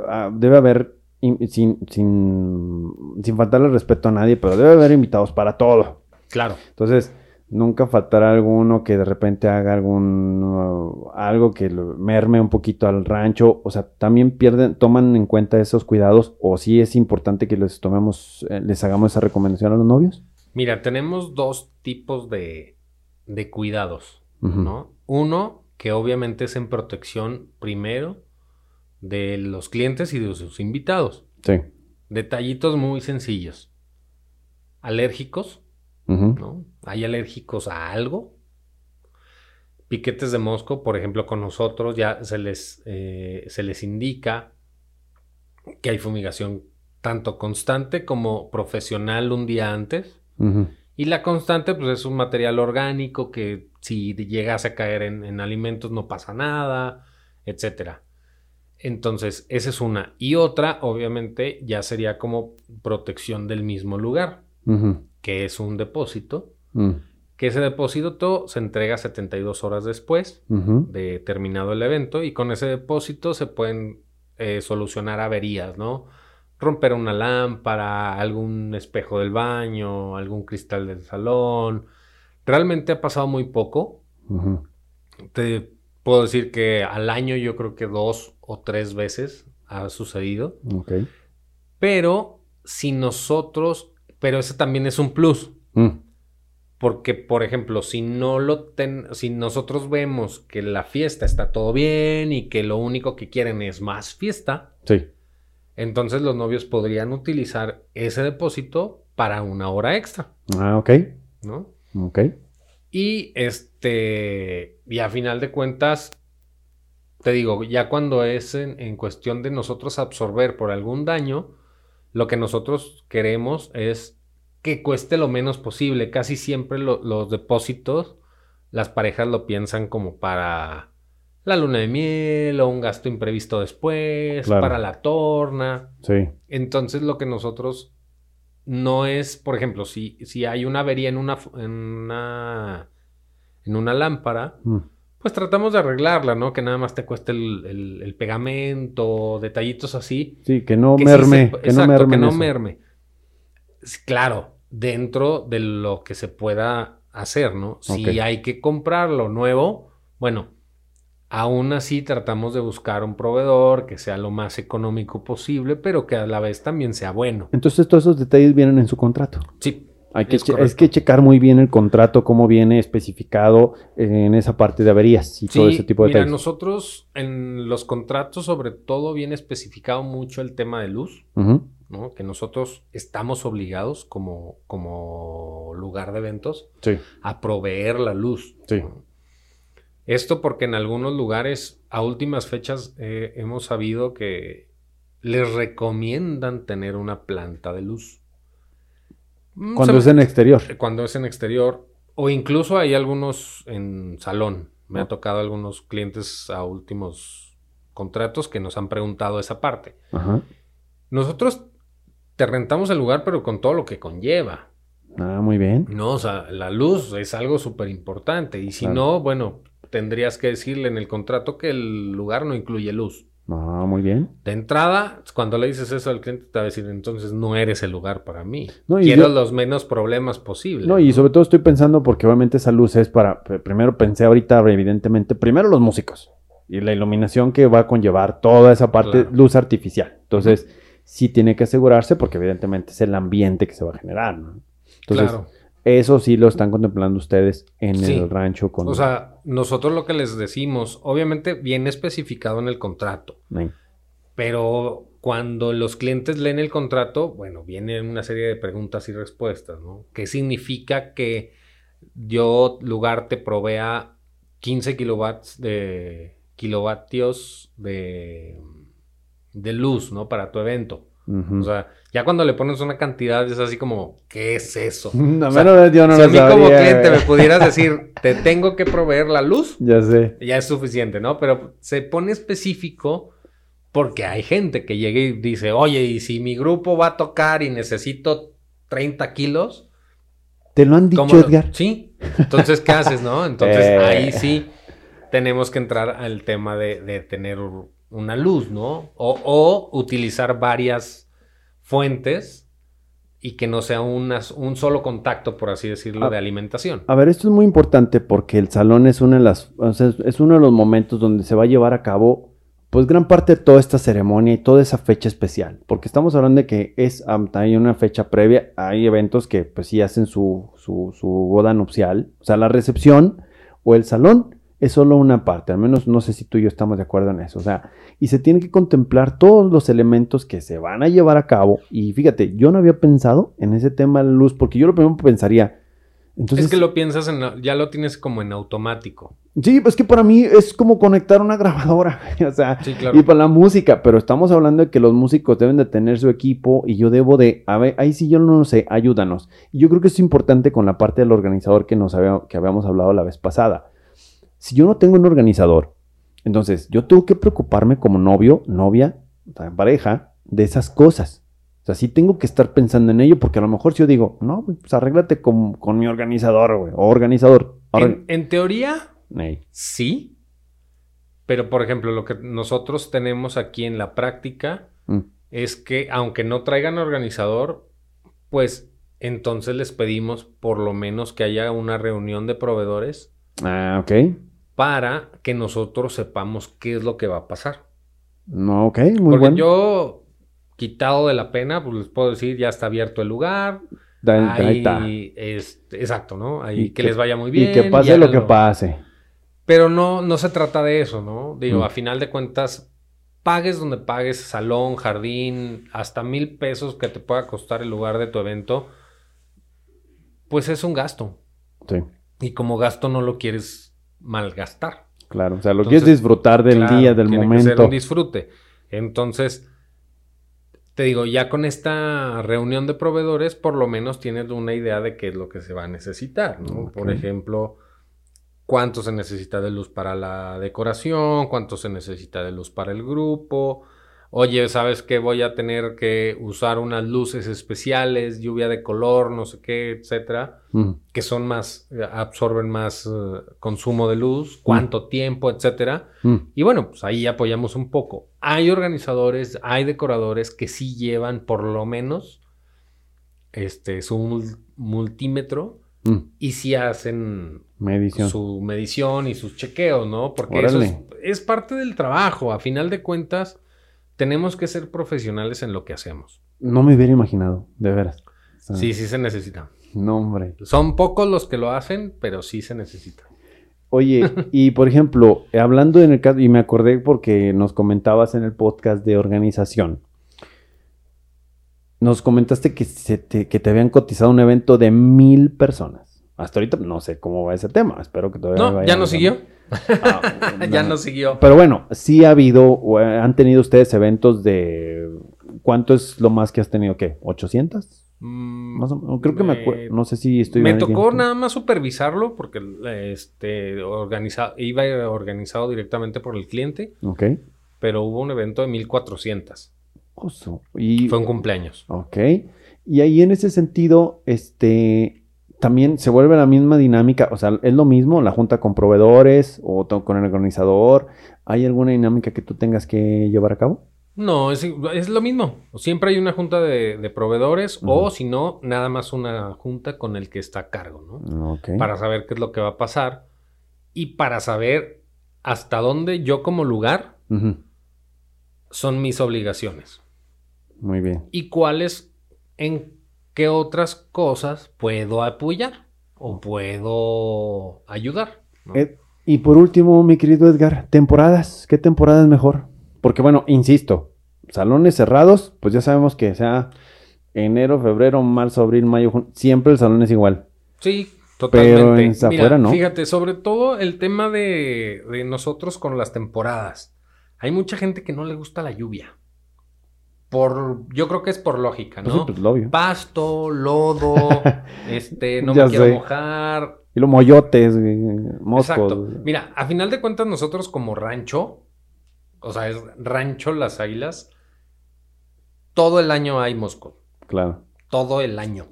ah, debe haber, sin, sin, sin faltarle respeto a nadie, pero debe haber invitados para todo. Claro. Entonces, nunca faltará alguno que de repente haga algún uh, algo que merme un poquito al rancho. O sea, también pierden, toman en cuenta esos cuidados, o sí es importante que les tomemos, eh, les hagamos esa recomendación a los novios. Mira, tenemos dos tipos de, de cuidados, ¿no? Uno, que obviamente es en protección primero de los clientes y de sus invitados. Sí. Detallitos muy sencillos. Alérgicos, ¿no? ¿Hay alérgicos a algo? piquetes de mosco, por ejemplo, con nosotros ya se les, eh, se les indica que hay fumigación tanto constante como profesional un día antes. Y la constante, pues es un material orgánico que si llegase a caer en, alimentos no pasa nada, etcétera. Entonces, esa es una. Y otra, obviamente, ya sería como protección del mismo lugar, que es un depósito. Mm. Que ese depósito se entrega 72 horas después de terminado el evento y con ese depósito se pueden eh, solucionar averías, ¿no? romper una lámpara, algún espejo del baño, algún cristal del salón. Realmente ha pasado muy poco. Te puedo decir que al año yo creo que dos o tres veces ha sucedido. Pero si nosotros, pero ese también es un plus. Mm. Porque, por ejemplo, si no lo ten, si nosotros vemos que la fiesta está todo bien y que lo único que quieren es más fiesta, sí entonces los novios podrían utilizar ese depósito para una hora extra. Ah, ok. ¿No? Ok. Y este, y a final de cuentas, te digo, ya cuando es en, cuestión de nosotros absorber por algún daño, lo que nosotros queremos es que cueste lo menos posible. Casi siempre los depósitos, las parejas lo piensan como para la luna de miel o un gasto imprevisto después, para la torna. Sí. Entonces lo que nosotros no es, por ejemplo, si, si hay una avería en una, en una, en una lámpara, mm. Pues tratamos de arreglarla, ¿no? Que nada más te cueste el, pegamento, detallitos así. Sí, que no merme. que exacto, no merme que no merme. Claro, dentro de lo que se pueda hacer, ¿no? Si hay que comprarlo nuevo, bueno, Aún así tratamos de buscar un proveedor que sea lo más económico posible, pero que a la vez también sea bueno. Entonces todos esos detalles vienen en su contrato. Sí. Hay que es, que checar muy bien el contrato, cómo viene especificado en esa parte de averías y todo ese tipo de mira, nosotros en los contratos sobre todo viene especificado mucho el tema de luz, ¿no? Que nosotros estamos obligados como, como lugar de eventos a proveer la luz. Sí. Esto porque en algunos lugares a últimas fechas eh, hemos sabido que les recomiendan tener una planta de luz. Mm, cuando es en exterior. Cuando es en exterior. O incluso hay algunos en salón. Me ha ah. tocado algunos clientes a últimos contratos que nos han preguntado esa parte. Nosotros te rentamos el lugar, pero con todo lo que conlleva. Ah, muy bien. No, o sea, la luz es algo súper importante. Y si no, bueno, tendrías que decirle en el contrato que el lugar no incluye luz. Ah, muy bien. De entrada, cuando le dices eso al cliente, te va a decir, entonces no eres el lugar para mí. Quiero los menos problemas posibles. No, y sobre todo estoy pensando porque obviamente esa luz es para, primero pensé ahorita, evidentemente, primero los músicos y la iluminación que va a conllevar toda esa parte, luz artificial. Entonces, sí tiene que asegurarse porque evidentemente es el ambiente que se va a generar. ¿no? Entonces, claro. Eso sí lo están contemplando ustedes en el rancho con... O sea, nosotros lo que les decimos, obviamente viene especificado en el contrato. Pero cuando los clientes leen el contrato, bueno, viene una serie de preguntas y respuestas, ¿no? ¿Qué significa que yo, lugar, te provea 15 kilowatts de kilovatios de, de luz, ¿no? Para tu evento. O sea, ya cuando le pones una cantidad es así como, ¿qué es eso? No, yo no si a mí como cliente me pudieras decir, te tengo que proveer la luz, ya sé. Ya es suficiente, ¿no? Pero se pone específico porque hay gente que llega y dice, oye, y si mi grupo va a tocar y necesito 30 kilos. ¿Te lo han dicho, Edgar? Sí. Entonces, ¿qué haces, no? Entonces, eh. ahí sí tenemos que entrar al tema de, de tener una luz, ¿no? O, utilizar varias fuentes y que no sea un solo contacto, por así decirlo, ah, de alimentación. A ver, esto es muy importante porque el salón es una de las, es uno de los momentos donde se va a llevar a cabo, pues gran parte de toda esta ceremonia y toda esa fecha especial, porque estamos hablando de que es, hay una fecha previa, hay eventos que pues sí hacen su, su, su boda nupcial, o sea, la recepción o el salón es solo una parte, al menos no sé si tú y yo estamos de acuerdo en eso, o sea, y se tiene que contemplar todos los elementos que se van a llevar a cabo, y fíjate, yo no había pensado en ese tema de la luz, porque yo lo primero pensaría, Entonces, es que lo piensas en, ya lo tienes como en automático. Sí, pues que para mí es como conectar una grabadora, o sea, y para la música, pero estamos hablando de que los músicos deben de tener su equipo y yo debo de, a ver, ahí sí yo no lo sé, ayúdanos. Y yo creo que es importante con la parte del organizador que nos que habíamos hablado la vez pasada. Si yo no tengo un organizador, entonces yo tengo que preocuparme como novio, novia, pareja, de esas cosas. O sea, sí tengo que estar pensando en ello, porque a lo mejor si yo digo, no, pues arréglate con, con mi organizador, güey, o organizador. en teoría, Sí. Pero, por ejemplo, lo que nosotros tenemos aquí en la práctica mm. es que, aunque no traigan organizador, pues entonces les pedimos por lo menos que haya una reunión de proveedores. Ah, ok. Para que nosotros sepamos qué es lo que va a pasar. No, ok, muy Porque yo, quitado de la pena, pues les puedo decir, ya está abierto el lugar. ahí, está. exacto, ¿no? Ahí que, les vaya muy bien. Y que pase lo que pase. Pero no, no se trata de eso, ¿no? Digo, mm. a final de cuentas, pagues donde pagues, salón, jardín, hasta mil pesos que te pueda costar el lugar de tu evento, pues es un gasto. Sí. Y como gasto no lo quieres malgastar. Claro, o sea, lo quieres disfrutar del día, del tiene momento. Que ser un disfrute. Entonces, te digo, ya con esta reunión de proveedores, por lo menos tienes una idea de qué es lo que se va a necesitar, ¿no? Por ejemplo, cuánto se necesita de luz para la decoración, cuánto se necesita de luz para el grupo. Oye, ¿sabes qué? Voy a tener que usar unas luces especiales, lluvia de color, no sé qué, etcétera, mm. que son más, absorben más eh, consumo de luz, mm. cuánto tiempo, etcétera. Mm. Y bueno, pues ahí apoyamos un poco. Hay organizadores, hay decoradores que sí llevan por lo menos este, su multímetro y sí hacen Medición. su medición y sus chequeos, ¿no? Porque eso es, parte del trabajo. A final de cuentas, tenemos que ser profesionales en lo que hacemos. No me hubiera imaginado, de veras. sí, sí se necesita. No, hombre. Son pocos los que lo hacen, pero sí se necesita. Oye, y por ejemplo, hablando en el caso, y me acordé porque nos comentabas en el podcast de organización, nos comentaste que, se te, que te habían cotizado un evento de mil personas. Hasta ahorita no sé cómo va ese tema. Espero que todavía no, ya no siguió. Ah, ya no siguió. Pero bueno, sí ha habido, o han tenido ustedes eventos de. ¿Cuánto es lo más que has tenido? ¿Qué? ¿800? Mm, creo que me, acuerdo. No sé si estoy. Me tocó nada más supervisarlo porque este organizado, iba organizado directamente por el cliente. Ok. Pero hubo un evento de 1400. Y, Fue un cumpleaños. Ok. Y ahí en ese sentido, este también se vuelve la misma dinámica, o sea, es lo mismo la junta con proveedores o con el organizador. ¿Hay alguna dinámica que tú tengas que llevar a cabo? No, es, lo mismo. Siempre hay una junta de, proveedores o si no, nada más una junta con el que está a cargo, ¿no? Para saber qué es lo que va a pasar y para saber hasta dónde yo como lugar son mis obligaciones. Muy bien. Y cuáles en ¿qué otras cosas puedo apoyar o puedo ayudar? y por último, mi querido Edgar, temporadas. ¿Qué temporada es mejor? Porque bueno, insisto, salones cerrados, pues ya sabemos que sea enero, febrero, marzo, abril, mayo, junio, siempre el salón es igual. Sí, totalmente. Pero en no. Fíjate, sobre todo el tema de, de nosotros con las temporadas. Hay mucha gente que no le gusta la lluvia por yo creo que es por lógica, pues ¿no? Pues Pasto, lodo, este, no me quiero mojar. Y los moyotes, moscos. Exacto. Mira, a final de cuentas nosotros como rancho, o sea, es rancho Las Águilas, todo el año hay moscos. Claro. Todo el año.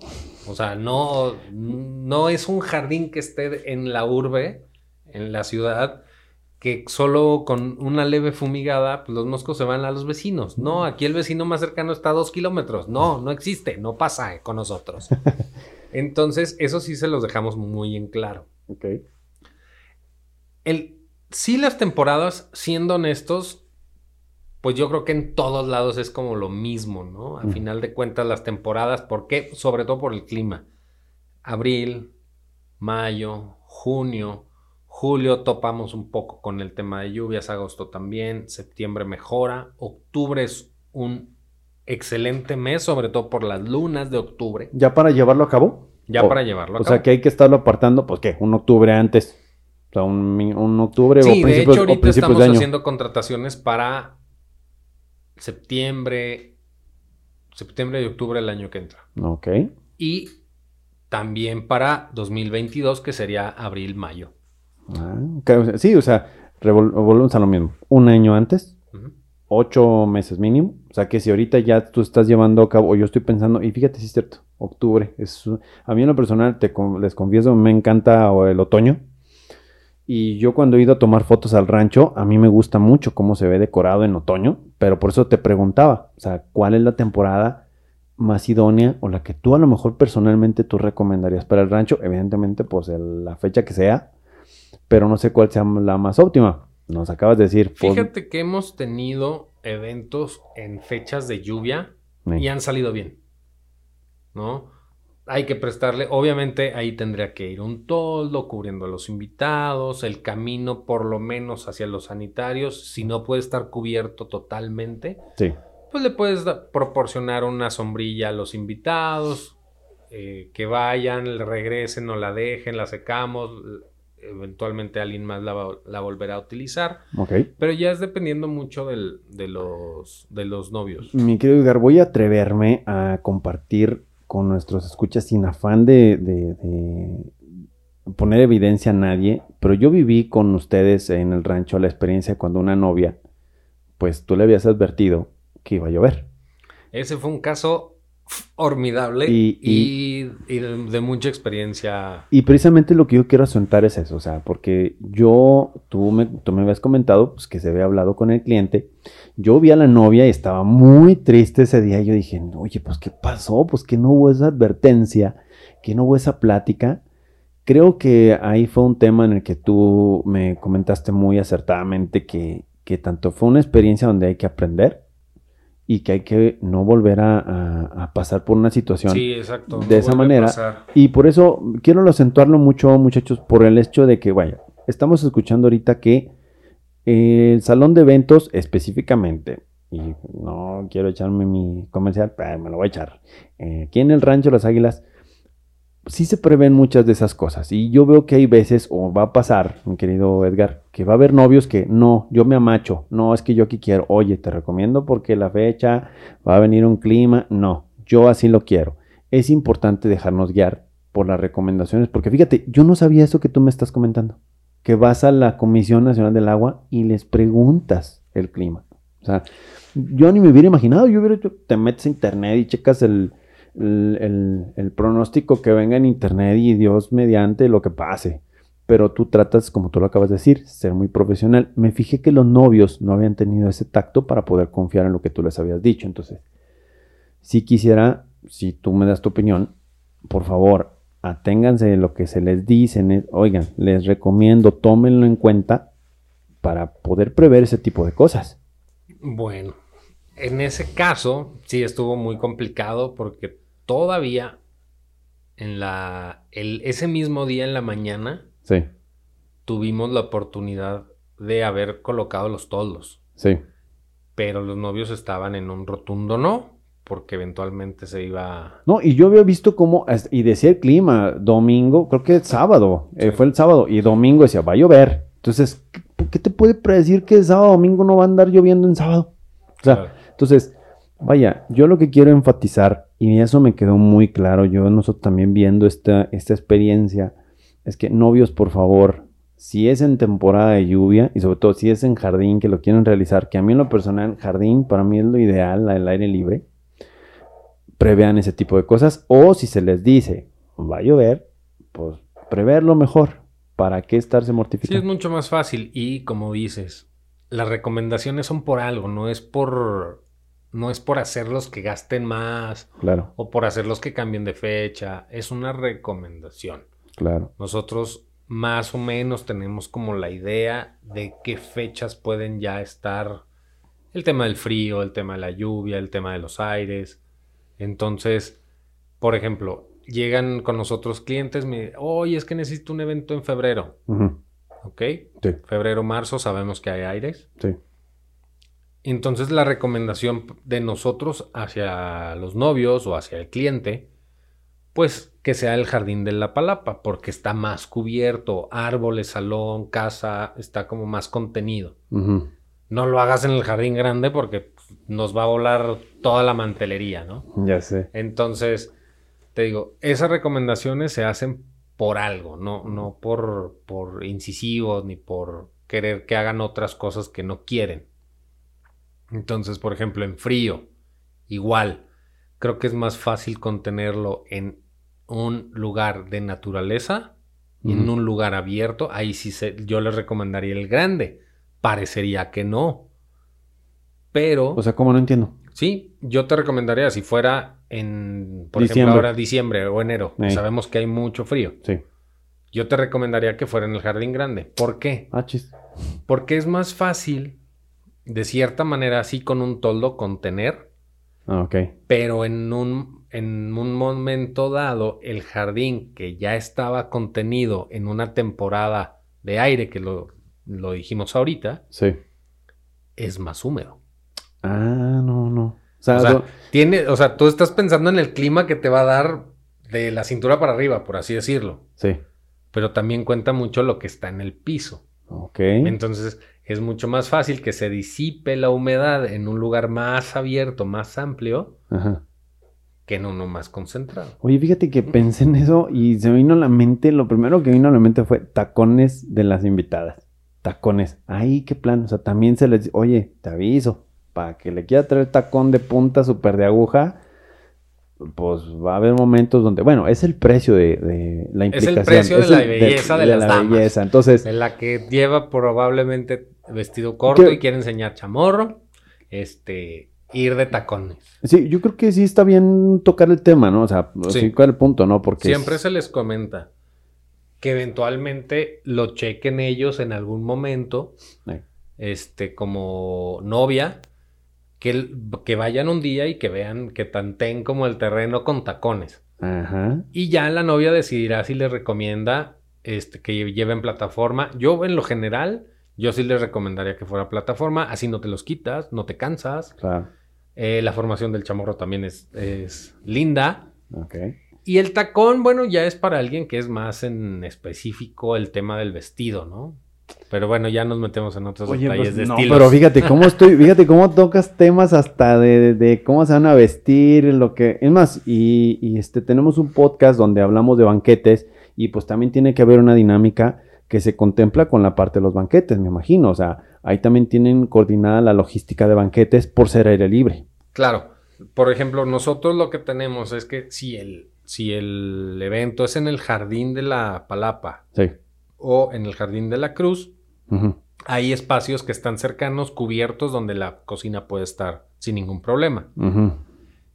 O sea, no, no es un jardín que esté en la urbe, en la ciudad, que solo con una leve fumigada pues, los moscos se van a los vecinos. No, aquí el vecino más cercano está a dos kilómetros. No, no existe, no pasa con nosotros. Entonces, eso sí se los dejamos muy en claro. Ok. El, sí, las temporadas, siendo honestos, pues yo creo que en todos lados es como lo mismo, ¿no? Al final de cuentas, las temporadas, ¿por qué? Sobre todo por el clima. Abril, mayo, junio, Julio topamos un poco con el tema de lluvias, agosto también, septiembre mejora, octubre es un excelente mes, sobre todo por las lunas de octubre. ¿Ya para llevarlo a cabo? Ya para llevarlo a O sea, que hay que estarlo apartando, pues, ¿qué? Un octubre antes. O sea, un, octubre sí, o de hecho, ahorita estamos haciendo contrataciones para septiembre, septiembre y octubre del año que entra. Ok. Y también para 2022, que sería abril, mayo. Ah, sí, o sea, volvemos a lo mismo. Un año antes, ocho meses mínimo. O sea que si ahorita ya tú estás llevando a cabo, o yo estoy pensando, y fíjate si es cierto, octubre. Es, a mí en lo personal, te, les confieso, me encanta el otoño. Y yo cuando he ido a tomar fotos al rancho, a mí me gusta mucho cómo se ve decorado en otoño, pero por eso te preguntaba, o sea, ¿cuál es la temporada más idónea o la que tú a lo mejor personalmente tú recomendarías para el rancho? Evidentemente, pues la fecha que sea, pero no sé cuál sea la más óptima. Nos acabas de decir. Fíjate que hemos tenido eventos en fechas de lluvia y han salido bien. ¿No? Hay que prestarle, obviamente ahí tendría que ir un toldo cubriendo a los invitados, el camino por lo menos hacia los sanitarios, si no puede estar cubierto totalmente, sí. pues le puedes proporcionar una sombrilla a los invitados, eh, que vayan, regresen o la dejen, la secamos, eventualmente alguien más la, volverá a utilizar. Pero ya es dependiendo mucho de, los, de los novios. Mi querido Edgar, voy a atreverme a compartir con nuestros escuchas sin afán de, de, poner evidencia a nadie, pero yo viví con ustedes en el rancho la experiencia cuando una novia, pues tú le habías advertido que iba a llover. Ese fue un caso formidable y, de, mucha experiencia. Y precisamente lo que yo quiero asuntar es eso, o sea, porque yo, tú me, tú me habías comentado pues, que se había hablado con el cliente, yo vi a la novia y estaba muy triste ese día, y yo dije, oye, pues ¿qué pasó? Pues que no hubo esa advertencia, que no hubo esa plática. Creo que ahí fue un tema en el que tú me comentaste muy acertadamente que, que tanto fue una experiencia donde hay que aprender, y que hay que no volver a, pasar por una situación de esa manera. Y por eso quiero acentuarlo mucho, muchachos, por el hecho de que, vaya, estamos escuchando ahorita que el salón de eventos específicamente, y no quiero echarme mi comercial, pero me lo voy a echar, eh, aquí en el Rancho Las Águilas, sí se prevén muchas de esas cosas. Y yo veo que hay veces, o va a pasar, mi querido Edgar, que va a haber novios que no, yo me amacho, no, es que yo aquí quiero, oye, te recomiendo porque la fecha va a venir un clima, no, yo así lo quiero. Es importante dejarnos guiar por las recomendaciones, porque fíjate, yo no sabía eso que tú me estás comentando, que vas a la Comisión Nacional del Agua y les preguntas el clima. O sea, yo ni me hubiera imaginado, yo hubiera hecho, te metes a internet y checas el, el, pronóstico que venga en internet y Dios mediante lo que pase. Pero tú tratas, como tú lo acabas de decir, ser muy profesional. Me fijé que los novios no habían tenido ese tacto para poder confiar en lo que tú les habías dicho. Entonces, si quisiera, si tú me das tu opinión, por favor, aténganse de lo que se les dice. Oigan, les recomiendo, tómenlo en cuenta para poder prever ese tipo de cosas. Bueno, en ese caso sí estuvo muy complicado porque todavía en la ese mismo día en la mañana sí. tuvimos la oportunidad de haber colocado los toldos. Sí. Pero los novios estaban en un rotundo no, porque eventualmente se iba. No, y yo había visto cómo, y decía el clima, domingo, creo que sábado, eh, fue el sábado, y domingo decía, va a llover. Entonces, ¿qué te puede predecir que el sábado domingo no va a andar lloviendo en sábado? O sea, entonces, vaya, yo lo que quiero enfatizar, y eso me quedó muy claro, yo nosotros también viendo esta, esta experiencia, es que novios, por favor, si es en temporada de lluvia, y sobre todo si es en jardín que lo quieren realizar, que a mí en lo personal, jardín para mí es lo ideal, el aire libre, prevean ese tipo de cosas, o si se les dice, va a llover, pues preverlo mejor. ¿Para qué estarse mortificando? Sí, es mucho más fácil. Y como dices, las recomendaciones son por algo, no es por no es por hacerlos que gasten más claro. o por hacerlos que cambien de fecha, es una recomendación. Claro. Nosotros más o menos tenemos como la idea de qué fechas pueden ya estar el tema del frío, el tema de la lluvia, el tema de los aires. Entonces, por ejemplo, llegan con nosotros clientes, me dicen, oye, es que necesito un evento en febrero. ¿Ok? Sí. Febrero, marzo, sabemos que hay aires. Sí. Entonces la recomendación de nosotros hacia los novios o hacia el cliente, pues que sea el jardín de la palapa, porque está más cubierto, árboles, salón, casa, está como más contenido. No lo hagas en el jardín grande porque nos va a volar toda la mantelería, ¿no? Ya sé. Entonces, te digo, esas recomendaciones se hacen por algo, no, no por, por incisivos ni por querer que hagan otras cosas que no quieren. Entonces, por ejemplo, en frío, igual, creo que es más fácil contenerlo en un lugar de naturaleza y en un lugar abierto. Ahí sí se, yo les recomendaría el grande. Parecería que no. Pero. O sea, ¿cómo no entiendo? Sí, yo te recomendaría si fuera en, por ejemplo, ahora diciembre o enero. Sabemos que hay mucho frío. Sí. Yo te recomendaría que fuera en el jardín grande. ¿Por qué? Ah, chis. Porque es más fácil, de cierta manera, así con un toldo, contener. Ah, ok. Pero en un, en un momento dado, el jardín que ya estaba contenido en una temporada de aire, que lo, lo dijimos ahorita, sí. es más húmedo. Ah, no, no. O sea, tiene, o sea, tú estás pensando en el clima que te va a dar de la cintura para arriba, por así decirlo. Sí. Pero también cuenta mucho lo que está en el piso. Ok. Entonces, es mucho más fácil que se disipe la humedad en un lugar más abierto, más amplio, que en uno más concentrado. Oye, fíjate que pensé en eso y se me vino a la mente, lo primero que vino a la mente fue tacones de las invitadas. Tacones. Ay, qué plan. O sea, también se les oye, te aviso, para que le quiera traer tacón de punta súper de aguja, pues va a haber momentos donde, bueno, es el precio de, la implicación. Es el precio de la belleza de, la belleza. Entonces, de la que lleva probablemente vestido corto y quiere enseñar chamorro, este, ir de tacones. Sí, yo creo que sí está bien tocar el tema, ¿no? O sea, sí. ¿cuál es el punto, no? Porque siempre se les comenta que eventualmente lo chequen ellos en algún momento, este, como novia que, vayan un día y que vean que tanten como el terreno con tacones. Ajá. Y ya la novia decidirá si les recomienda este, que lleven plataforma. Yo, en lo general, yo sí les recomendaría que fuera plataforma, así no te los quitas, no te cansas. Claro. Eh, la formación del chamorro también es, es linda. Ok. Y el tacón, bueno, ya es para alguien que es más en específico el tema del vestido, ¿no? Pero bueno, ya nos metemos en otros detalles pues, de no, Pero fíjate cómo estoy, fíjate cómo tocas temas hasta de, cómo se van a vestir, lo que. Es más, y, este tenemos un podcast donde hablamos de banquetes, y pues también tiene que haber una dinámica que se contempla con la parte de los banquetes, me imagino. O sea, ahí también tienen coordinada la logística de banquetes por ser aire libre. Claro. Por ejemplo, nosotros lo que tenemos es que si el, si el evento es en el jardín de la Palapa. Sí o en el Jardín de la Cruz. Hay espacios que están cercanos, cubiertos, donde la cocina puede estar sin ningún problema.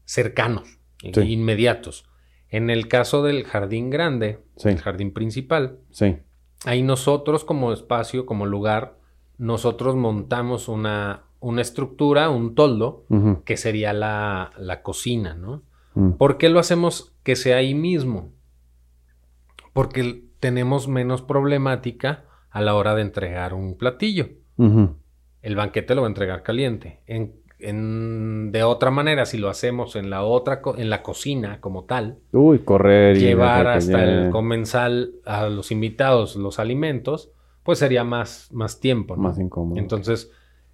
Cercanos, inmediatos. En el caso del jardín grande, el jardín principal, sí. Ahí nosotros como espacio, como lugar, nosotros montamos una, una estructura, un toldo, que sería la, la cocina, ¿no? Mm. ¿Por qué lo hacemos que sea ahí mismo? Porque tenemos menos problemática a la hora de entregar un platillo. El banquete lo va a entregar caliente. En, de otra manera, si lo hacemos en la otra en la cocina como tal, Uy, correr llevar hasta el comensal a los invitados los alimentos, pues sería más, más tiempo. Más incómodo. Entonces,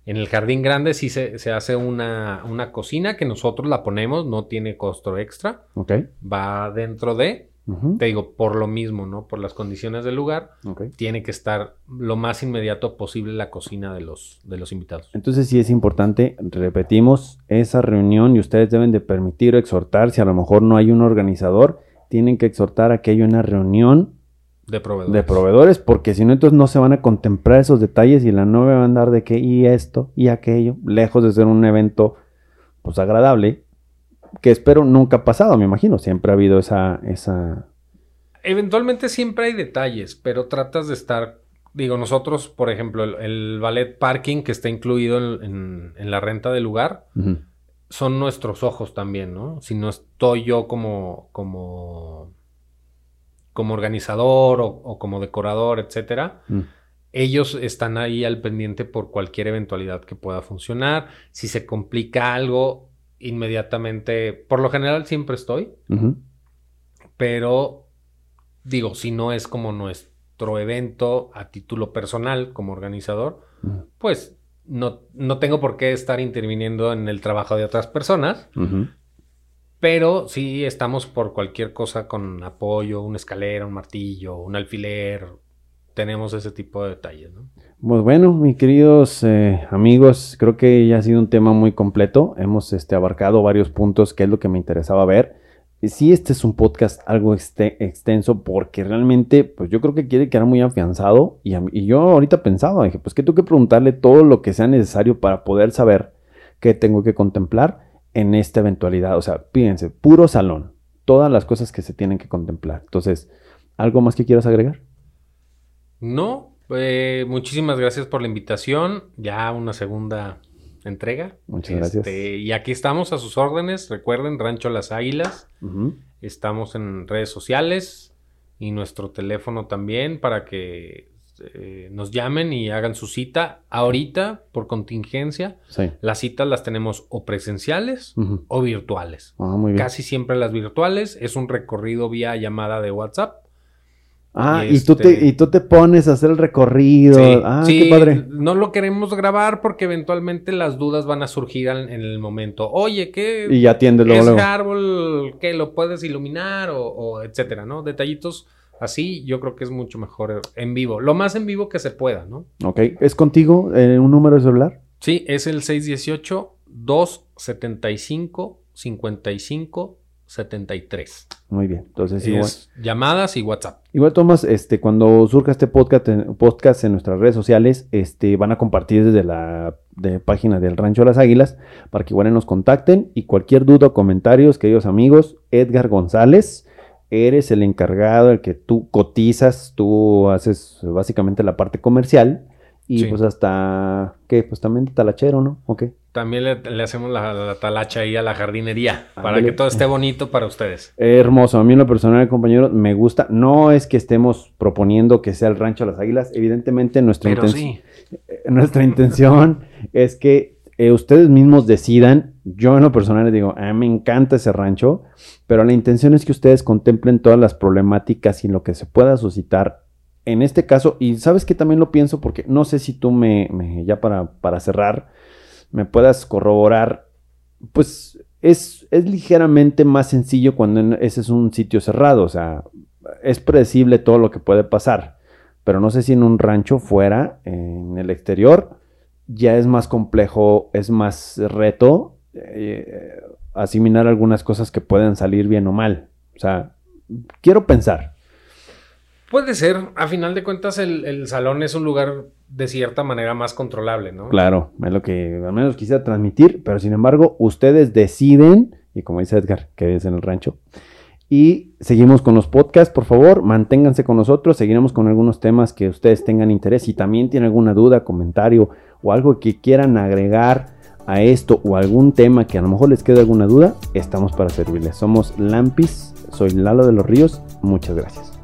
en el jardín grande sí se, se hace una, una, cocina que nosotros la ponemos, no tiene costo extra. Ok. Va dentro de te digo, por lo mismo, ¿no? Por las condiciones del lugar, tiene que estar lo más inmediato posible la cocina de los, de los invitados. Entonces sí es importante, repetimos, esa reunión y ustedes deben de permitir o exhortar, si a lo mejor no hay un organizador, tienen que exhortar a que haya una reunión de proveedores. De proveedores, porque si no, entonces no se van a contemplar esos detalles y la novia va a andar de que y esto y aquello, lejos de ser un evento pues agradable, que espero nunca ha pasado, me imagino. Siempre ha habido esa, esa... Eventualmente siempre hay detalles, pero tratas de estar... Digo, nosotros, por ejemplo, el, ballet parking que está incluido en, la renta del lugar, son nuestros ojos también, ¿no? Si no estoy yo como, como, como organizador o, como decorador, etcétera, mm. ellos están ahí al pendiente por cualquier eventualidad que pueda funcionar. Si se complica algo, inmediatamente, por lo general siempre estoy, pero digo, si no es como nuestro evento a título personal como organizador, pues no, no, tengo por qué estar interviniendo en el trabajo de otras personas. Pero sí estamos por cualquier cosa con apoyo, una escalera, un martillo, un alfiler. Tenemos ese tipo de detalles, ¿no? Pues bueno, mis queridos eh, amigos, creo que ya ha sido un tema muy completo. Hemos este, abarcado varios puntos, que es lo que me interesaba ver. Y sí, este es un podcast algo extenso porque realmente, pues yo creo que quiere quedar muy afianzado. Y, y yo ahorita pensaba, dije, pues que tengo que preguntarle todo lo que sea necesario para poder saber qué tengo que contemplar en esta eventualidad. O sea, fíjense, puro salón. Todas las cosas que se tienen que contemplar. Entonces, ¿algo más que quieras agregar? No, eh, muchísimas gracias por la invitación. Ya una segunda entrega. Muchas gracias. Este, y aquí estamos a sus órdenes. Recuerden, Rancho Las Águilas. Estamos en redes sociales y nuestro teléfono también para que eh, nos llamen y hagan su cita ahorita por contingencia. Las citas las tenemos o presenciales o virtuales. Ah, Casi siempre las virtuales. Es un recorrido vía llamada de WhatsApp. Ah, y, tú te, este y tú te pones a hacer el recorrido. ah, qué padre. No lo queremos grabar porque eventualmente las dudas van a surgir en, el momento. Oye, ¿qué y ya ese árbol que lo puedes iluminar o, o etcétera, ¿no? Detallitos Así yo creo que es mucho mejor en vivo. Lo más en vivo que se pueda, ¿no? Ok. ¿Es contigo eh, un número de celular? Sí, es el 618-275-55. 73. Muy bien. Entonces, igual, llamadas y WhatsApp. Igual, Tomás, este, cuando surja este podcast en, podcast en nuestras redes sociales, este, van a compartir desde la página del Rancho de las Águilas para que igual nos contacten y cualquier duda o comentarios, queridos amigos, Edgar González eres el encargado, el que tú cotizas, tú haces básicamente la parte comercial y pues hasta, ¿qué? Pues también talachero, ¿no? ¿O qué? También le, hacemos la, talacha ahí a la jardinería para que todo esté bonito para ustedes. Hermoso, a mí en lo personal, compañero, me gusta. No es que estemos proponiendo que sea el rancho de las águilas, evidentemente nuestra, intención nuestra intención es que eh, ustedes mismos decidan. Yo en lo personal les digo, me encanta ese rancho, pero la intención es que ustedes contemplen todas las problemáticas y lo que se pueda suscitar en este caso. Y sabes que también lo pienso porque no sé si tú me, ya para, para, cerrar, me puedas corroborar, pues es, es ligeramente más sencillo cuando ese es un sitio cerrado, o sea, es predecible todo lo que puede pasar. Pero no sé si en un rancho fuera, en el exterior, ya es más complejo, es más reto eh, asimilar algunas cosas que pueden salir bien o mal. O sea, quiero pensar. Puede ser, a final de cuentas el, salón es un lugar de cierta manera más controlable, ¿no? Claro, es lo que al menos quisiera transmitir, pero sin embargo ustedes deciden, y como dice Edgar, que es en el rancho, y seguimos con los podcasts, por favor, manténganse con nosotros, seguiremos con algunos temas que ustedes tengan interés. Si también tienen alguna duda, comentario o algo que quieran agregar a esto o algún tema que a lo mejor les quede alguna duda, estamos para servirles. Somos Lampis, soy Lalo de los Ríos, muchas gracias.